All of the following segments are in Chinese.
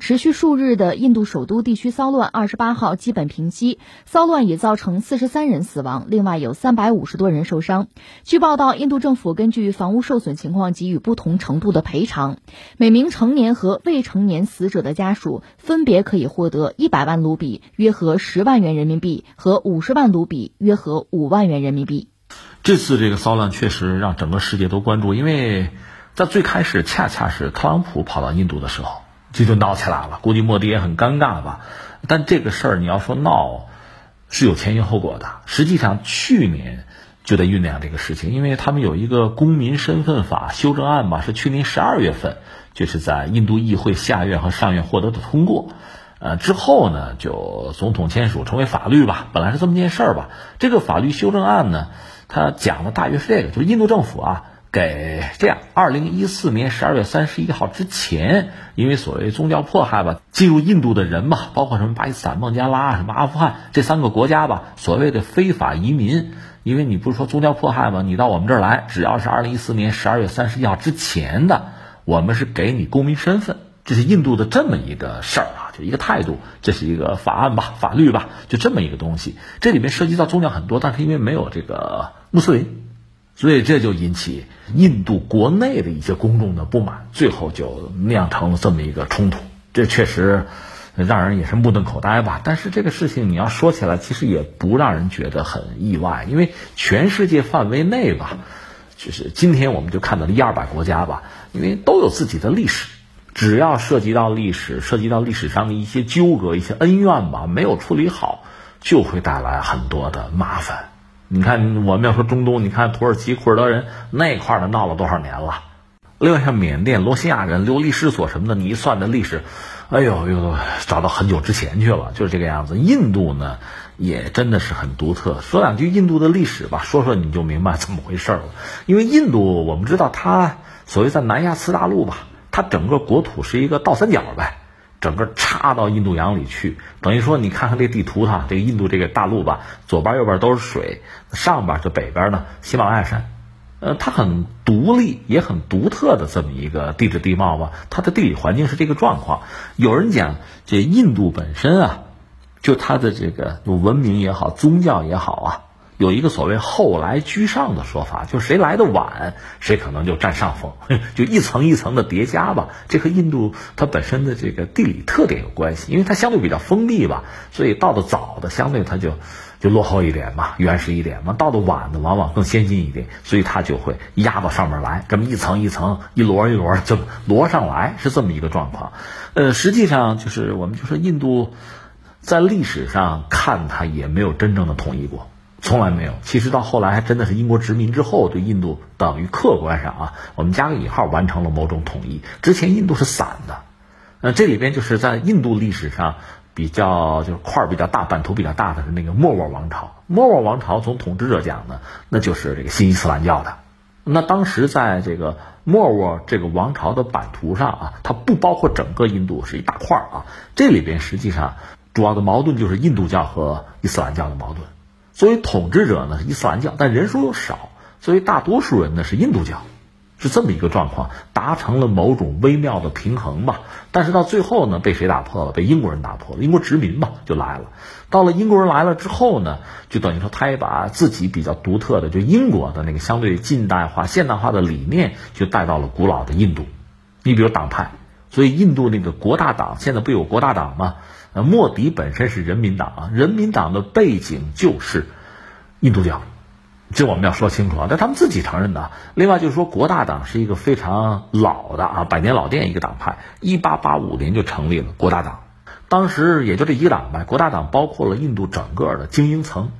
持续数日的印度首都地区骚乱，二十八号基本平息。骚乱已造成四十三人死亡，另外有三百五十多人受伤。据报道，印度政府根据房屋受损情况给予不同程度的赔偿。每名成年和未成年死者的家属分别可以获得一百万卢比（约合十万元人民币）和五十万卢比（约合五万元人民币）。这次这个骚乱确实让整个世界都关注，因为在最开始恰恰是特朗普跑到印度的时候。这就闹起来了，估计莫迪也很尴尬吧。但这个事儿你要说闹，是有前因后果的。实际上去年就在酝酿这个事情，因为他们有一个公民身份法修正案嘛，是去年十二月份就是在印度议会下院和上院获得的通过。呃，之后呢就总统签署成为法律吧。本来是这么件事儿吧。这个法律修正案呢，它讲的大约是这个，就是印度政府啊。给这样，二零一四年十二月三十一号之前，因为所谓宗教迫害吧，进入印度的人嘛，包括什么巴基斯坦、孟加拉、什么阿富汗这三个国家吧，所谓的非法移民，因为你不是说宗教迫害吗？你到我们这儿来，只要是二零一四年十二月三十一号之前的，我们是给你公民身份，这是印度的这么一个事儿啊，就一个态度，这是一个法案吧，法律吧，就这么一个东西。这里面涉及到宗教很多，但是因为没有这个穆斯林。所以这就引起印度国内的一些公众的不满，最后就酿成了这么一个冲突。这确实让人也是目瞪口呆吧。但是这个事情你要说起来，其实也不让人觉得很意外，因为全世界范围内吧，就是今天我们就看到了一二百国家吧，因为都有自己的历史，只要涉及到历史，涉及到历史上的一些纠葛、一些恩怨吧，没有处理好，就会带来很多的麻烦。你看，我们要说中东，你看土耳其库尔德人那块儿的闹了多少年了？另外像缅甸罗西亚人流离失所什么的，你一算这历史，哎呦，又找到很久之前去了，就是这个样子。印度呢，也真的是很独特。说两句印度的历史吧，说说你就明白怎么回事了。因为印度，我们知道它所谓在南亚次大陆吧，它整个国土是一个倒三角呗。整个插到印度洋里去，等于说你看看这地图哈，这个印度这个大陆吧，左边右边都是水，上边就北边呢喜马拉雅山，呃，它很独立也很独特的这么一个地质地貌吧，它的地理环境是这个状况。有人讲这印度本身啊，就它的这个文明也好，宗教也好啊。有一个所谓“后来居上”的说法，就谁来的晚，谁可能就占上风，就一层一层的叠加吧。这和印度它本身的这个地理特点有关系，因为它相对比较封闭吧，所以到的早的相对它就就落后一点嘛，原始一点嘛；到的晚的往往更先进一点，所以它就会压到上面来，这么一层一层、一摞一摞就摞上来，是这么一个状况。呃，实际上就是我们就说印度在历史上看它也没有真正的统一过。从来没有。其实到后来，还真的是英国殖民之后，对印度等于客观上啊，我们加个引号，完成了某种统一。之前印度是散的。那这里边就是在印度历史上比较就是块儿比较大、版图比较大的是那个莫卧王朝。莫卧王朝从统治者讲呢，那就是这个新伊斯兰教的。那当时在这个莫卧这个王朝的版图上啊，它不包括整个印度，是一大块儿啊。这里边实际上主要的矛盾就是印度教和伊斯兰教的矛盾。作为统治者呢是伊斯兰教，但人数又少，所以大多数人呢是印度教，是这么一个状况，达成了某种微妙的平衡吧。但是到最后呢，被谁打破了？被英国人打破了。英国殖民嘛就来了。到了英国人来了之后呢，就等于说他也把自己比较独特的，就英国的那个相对近代化、现代化的理念，就带到了古老的印度。你比如党派，所以印度那个国大党现在不有国大党吗？那莫迪本身是人民党啊，人民党的背景就是印度教，这我们要说清楚啊。但他们自己承认的。另外就是说，国大党是一个非常老的啊，百年老店一个党派，一八八五年就成立了国大党。当时也就这一个党派，国大党包括了印度整个的精英层。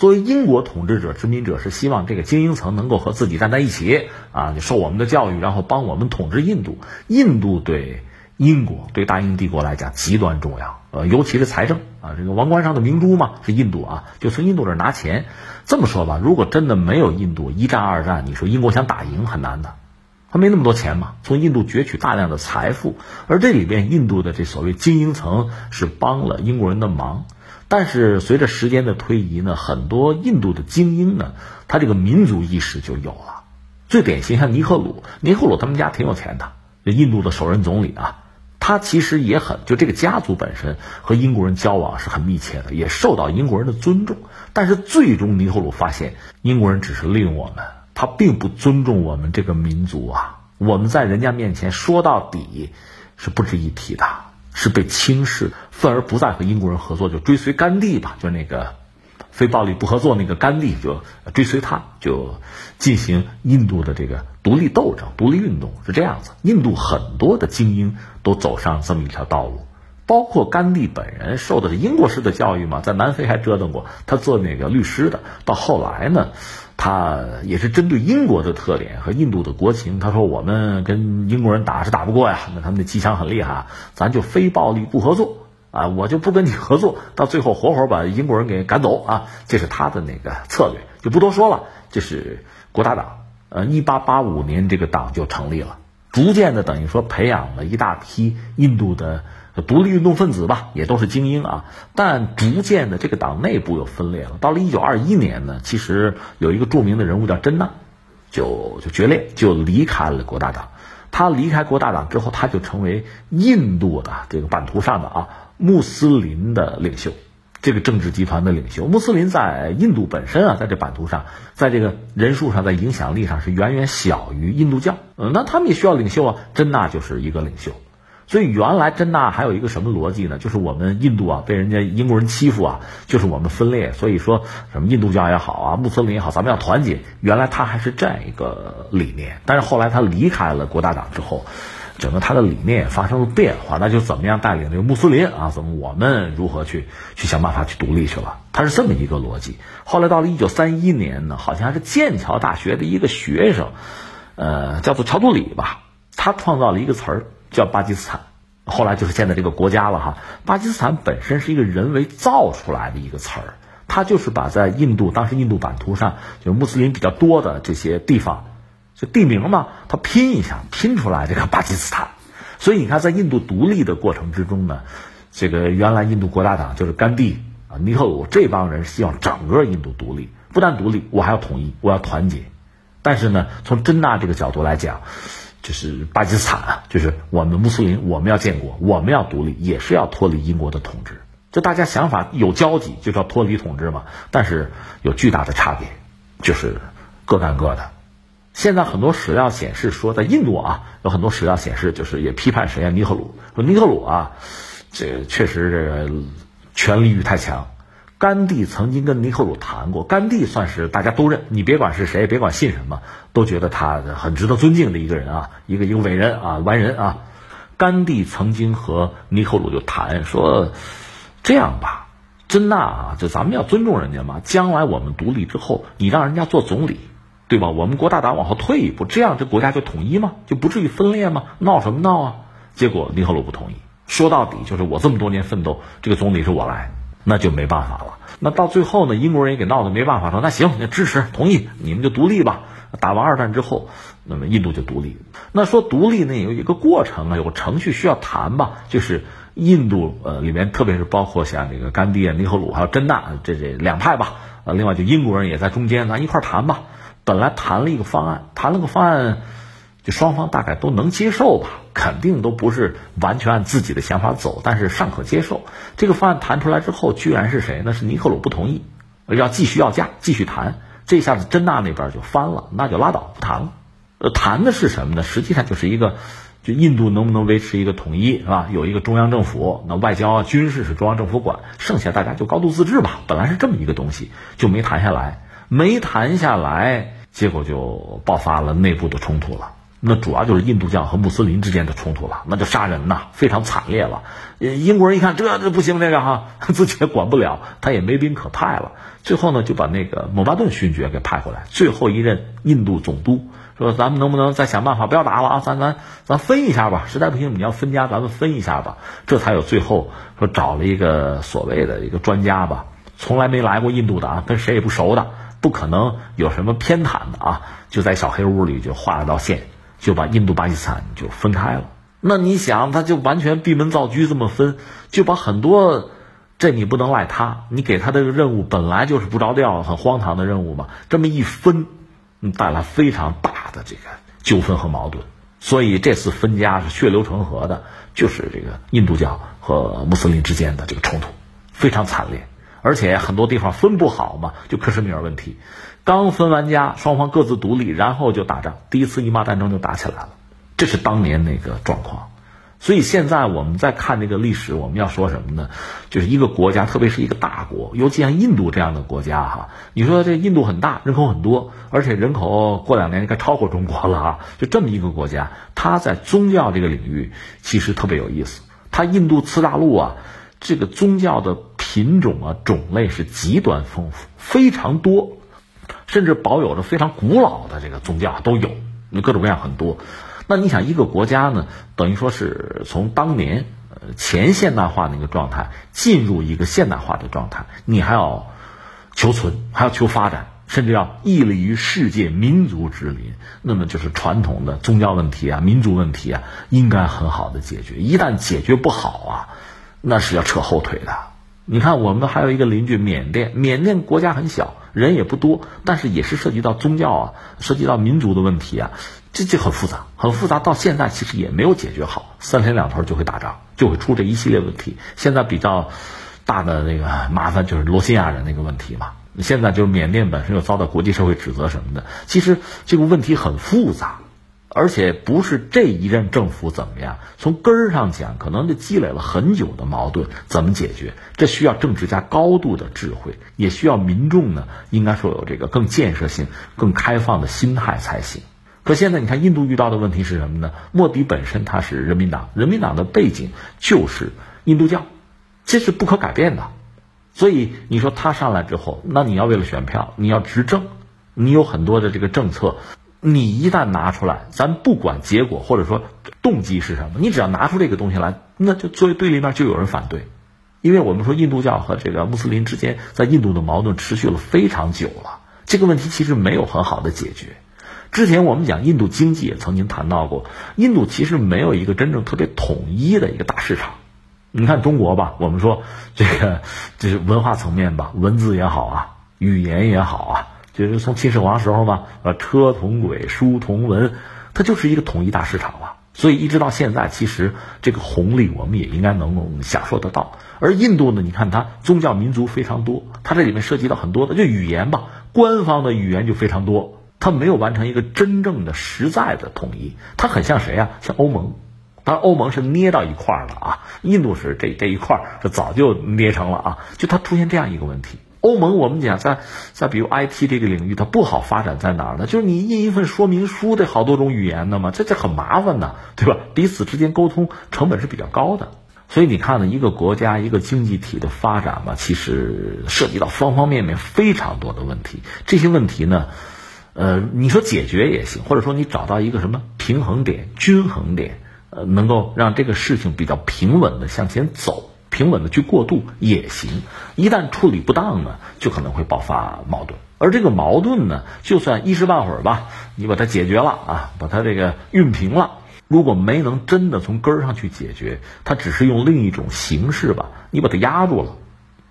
作为英国统治者、殖民者，是希望这个精英层能够和自己站在一起啊，受我们的教育，然后帮我们统治印度。印度对。英国对大英帝国来讲极端重要，呃，尤其是财政啊，这个王冠上的明珠嘛是印度啊，就从印度这拿钱。这么说吧，如果真的没有印度一战二战，你说英国想打赢很难的，他没那么多钱嘛，从印度攫取大量的财富，而这里边印度的这所谓精英层是帮了英国人的忙。但是随着时间的推移呢，很多印度的精英呢，他这个民族意识就有了。最典型像尼赫鲁，尼赫鲁他们家挺有钱的，这印度的首任总理啊。他其实也很就这个家族本身和英国人交往是很密切的，也受到英国人的尊重。但是最终尼赫鲁发现，英国人只是利用我们，他并不尊重我们这个民族啊。我们在人家面前说到底是不值一提的，是被轻视，愤而不再和英国人合作，就追随甘地吧，就那个非暴力不合作那个甘地，就追随他，就进行印度的这个独立斗争、独立运动，是这样子。印度很多的精英都走上这么一条道路。包括甘地本人受的是英国式的教育嘛，在南非还折腾过，他做那个律师的。到后来呢，他也是针对英国的特点和印度的国情，他说我们跟英国人打是打不过呀，那他们的机枪很厉害，咱就非暴力不合作啊，我就不跟你合作，到最后活活把英国人给赶走啊，这是他的那个策略，就不多说了。这是国大党，呃，一八八五年这个党就成立了，逐渐的等于说培养了一大批印度的。独立运动分子吧，也都是精英啊，但逐渐的这个党内部又分裂了。到了一九二一年呢，其实有一个著名的人物叫真纳，就就决裂，就离开了国大党。他离开国大党之后，他就成为印度的这个版图上的啊穆斯林的领袖，这个政治集团的领袖。穆斯林在印度本身啊，在这版图上，在这个人数上，在影响力上是远远小于印度教。嗯，那他们也需要领袖啊，真纳就是一个领袖。所以原来真纳还有一个什么逻辑呢？就是我们印度啊被人家英国人欺负啊，就是我们分裂。所以说什么印度教也好啊，穆斯林也好，咱们要团结。原来他还是这样一个理念，但是后来他离开了国大党之后，整个他的理念也发生了变化。那就怎么样带领这个穆斯林啊？怎么我们如何去去想办法去独立去了？他是这么一个逻辑。后来到了一九三一年呢，好像是剑桥大学的一个学生，呃，叫做乔杜里吧，他创造了一个词儿。叫巴基斯坦，后来就是现在这个国家了哈。巴基斯坦本身是一个人为造出来的一个词儿，它就是把在印度当时印度版图上就是穆斯林比较多的这些地方，就地名嘛，它拼一下拼出来这个巴基斯坦。所以你看，在印度独立的过程之中呢，这个原来印度国大党就是甘地啊、尼赫鲁这帮人希望整个印度独立，不但独立，我还要统一，我要团结。但是呢，从真纳这个角度来讲。就是巴基斯坦啊，就是我们穆斯林，我们要建国，我们要独立，也是要脱离英国的统治。就大家想法有交集，就叫脱离统治嘛。但是有巨大的差别，就是各干各的。现在很多史料显示说，在印度啊，有很多史料显示，就是也批判谁啊？尼赫鲁说尼赫鲁啊，这确实这个权力欲太强。甘地曾经跟尼赫鲁谈过，甘地算是大家都认，你别管是谁，别管信什么，都觉得他很值得尊敬的一个人啊，一个一个伟人啊，完人啊。甘地曾经和尼赫鲁就谈说，这样吧，真纳啊，就咱们要尊重人家嘛，将来我们独立之后，你让人家做总理，对吧？我们国大党往后退一步，这样这国家就统一吗？就不至于分裂吗？闹什么闹啊？结果尼赫鲁不同意，说到底就是我这么多年奋斗，这个总理是我来。那就没办法了。那到最后呢，英国人也给闹得没办法，说那行，那支持同意，你们就独立吧。打完二战之后，那么印度就独立。那说独立呢，有一个过程啊，有个程序需要谈吧。就是印度呃里面，特别是包括像这个甘地啊、尼赫鲁还有真纳这这两派吧。呃，另外就英国人也在中间，咱一块谈吧。本来谈了一个方案，谈了个方案。就双方大概都能接受吧，肯定都不是完全按自己的想法走，但是尚可接受。这个方案谈出来之后，居然是谁？那是尼赫鲁不同意，要继续要价，继续谈。这下子真纳那边就翻了，那就拉倒，不谈了。呃，谈的是什么呢？实际上就是一个，就印度能不能维持一个统一，是吧？有一个中央政府，那外交、军事是中央政府管，剩下大家就高度自治吧。本来是这么一个东西，就没谈下来，没谈下来，结果就爆发了内部的冲突了。那主要就是印度教和穆斯林之间的冲突了，那就杀人呐，非常惨烈了。英国人一看这这不行，这个哈 自己也管不了，他也没兵可派了。最后呢，就把那个蒙巴顿勋爵给派回来，最后一任印度总督说：“咱们能不能再想办法不要打了啊？咱咱咱分一下吧，实在不行你要分家，咱们分一下吧。”这才有最后说找了一个所谓的一个专家吧，从来没来过印度的啊，跟谁也不熟的，不可能有什么偏袒的啊，就在小黑屋里就画了道线。就把印度巴基斯坦就分开了。那你想，他就完全闭门造车这么分，就把很多，这你不能赖他，你给他的任务本来就是不着调、很荒唐的任务嘛。这么一分，带来非常大的这个纠纷和矛盾。所以这次分家是血流成河的，就是这个印度教和穆斯林之间的这个冲突，非常惨烈，而且很多地方分不好嘛，就克什米尔问题，刚分完家，双方各自独立，然后就打仗，第一次伊玛战争就打起来了，这是当年那个状况。所以现在我们在看这个历史，我们要说什么呢？就是一个国家，特别是一个大国，尤其像印度这样的国家哈。你说这印度很大，人口很多，而且人口过两年应该超过中国了啊。就这么一个国家，它在宗教这个领域其实特别有意思。它印度次大陆啊，这个宗教的品种啊种类是极端丰富，非常多，甚至保有着非常古老的这个宗教都有，各种各样很多。那你想，一个国家呢，等于说是从当年呃前现代化那个状态进入一个现代化的状态，你还要求存，还要求发展，甚至要屹立于世界民族之林。那么就是传统的宗教问题啊、民族问题啊，应该很好的解决。一旦解决不好啊，那是要扯后腿的。你看，我们还有一个邻居缅甸，缅甸国家很小，人也不多，但是也是涉及到宗教啊，涉及到民族的问题啊。这这很复杂，很复杂，到现在其实也没有解决好，三天两头就会打仗，就会出这一系列问题。现在比较大的那个麻烦就是罗兴亚人那个问题嘛。现在就是缅甸本身又遭到国际社会指责什么的，其实这个问题很复杂，而且不是这一任政府怎么样，从根儿上讲，可能就积累了很久的矛盾，怎么解决？这需要政治家高度的智慧，也需要民众呢，应该说有这个更建设性、更开放的心态才行。可现在你看，印度遇到的问题是什么呢？莫迪本身他是人民党，人民党的背景就是印度教，这是不可改变的。所以你说他上来之后，那你要为了选票，你要执政，你有很多的这个政策，你一旦拿出来，咱不管结果或者说动机是什么，你只要拿出这个东西来，那就作为对立面就有人反对，因为我们说印度教和这个穆斯林之间在印度的矛盾持续了非常久了，这个问题其实没有很好的解决。之前我们讲印度经济也曾经谈到过，印度其实没有一个真正特别统一的一个大市场。你看中国吧，我们说这个就是文化层面吧，文字也好啊，语言也好啊，就是从秦始皇时候嘛，呃，车同轨，书同文，它就是一个统一大市场嘛。所以一直到现在，其实这个红利我们也应该能够享受得到。而印度呢，你看它宗教民族非常多，它这里面涉及到很多的就语言吧，官方的语言就非常多。它没有完成一个真正的、实在的统一，它很像谁啊？像欧盟，当然欧盟是捏到一块儿了啊。印度是这这一块儿是早就捏成了啊。就它出现这样一个问题，欧盟我们讲在在比如 IT 这个领域，它不好发展在哪儿呢？就是你印一份说明书得好多种语言的嘛，这这很麻烦的，对吧？彼此之间沟通成本是比较高的。所以你看呢，一个国家一个经济体的发展嘛，其实涉及到方方面面非常多的问题。这些问题呢？呃，你说解决也行，或者说你找到一个什么平衡点、均衡点，呃，能够让这个事情比较平稳的向前走，平稳的去过渡也行。一旦处理不当呢，就可能会爆发矛盾。而这个矛盾呢，就算一时半会儿吧，你把它解决了啊，把它这个熨平了，如果没能真的从根儿上去解决，它只是用另一种形式吧，你把它压住了，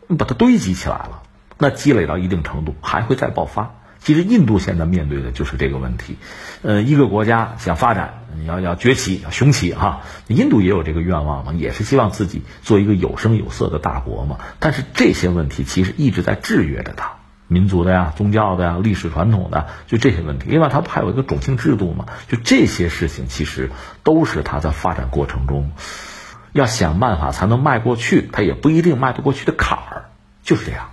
你把它堆积起来了，那积累到一定程度还会再爆发。其实印度现在面对的就是这个问题，呃，一个国家想发展，你要要崛起、要雄起哈，印度也有这个愿望嘛，也是希望自己做一个有声有色的大国嘛。但是这些问题其实一直在制约着它，民族的呀、宗教的呀、历史传统的，就这些问题。另外，它还有一个种姓制度嘛，就这些事情其实都是它在发展过程中要想办法才能迈过去，它也不一定迈得过去的坎儿，就是这样。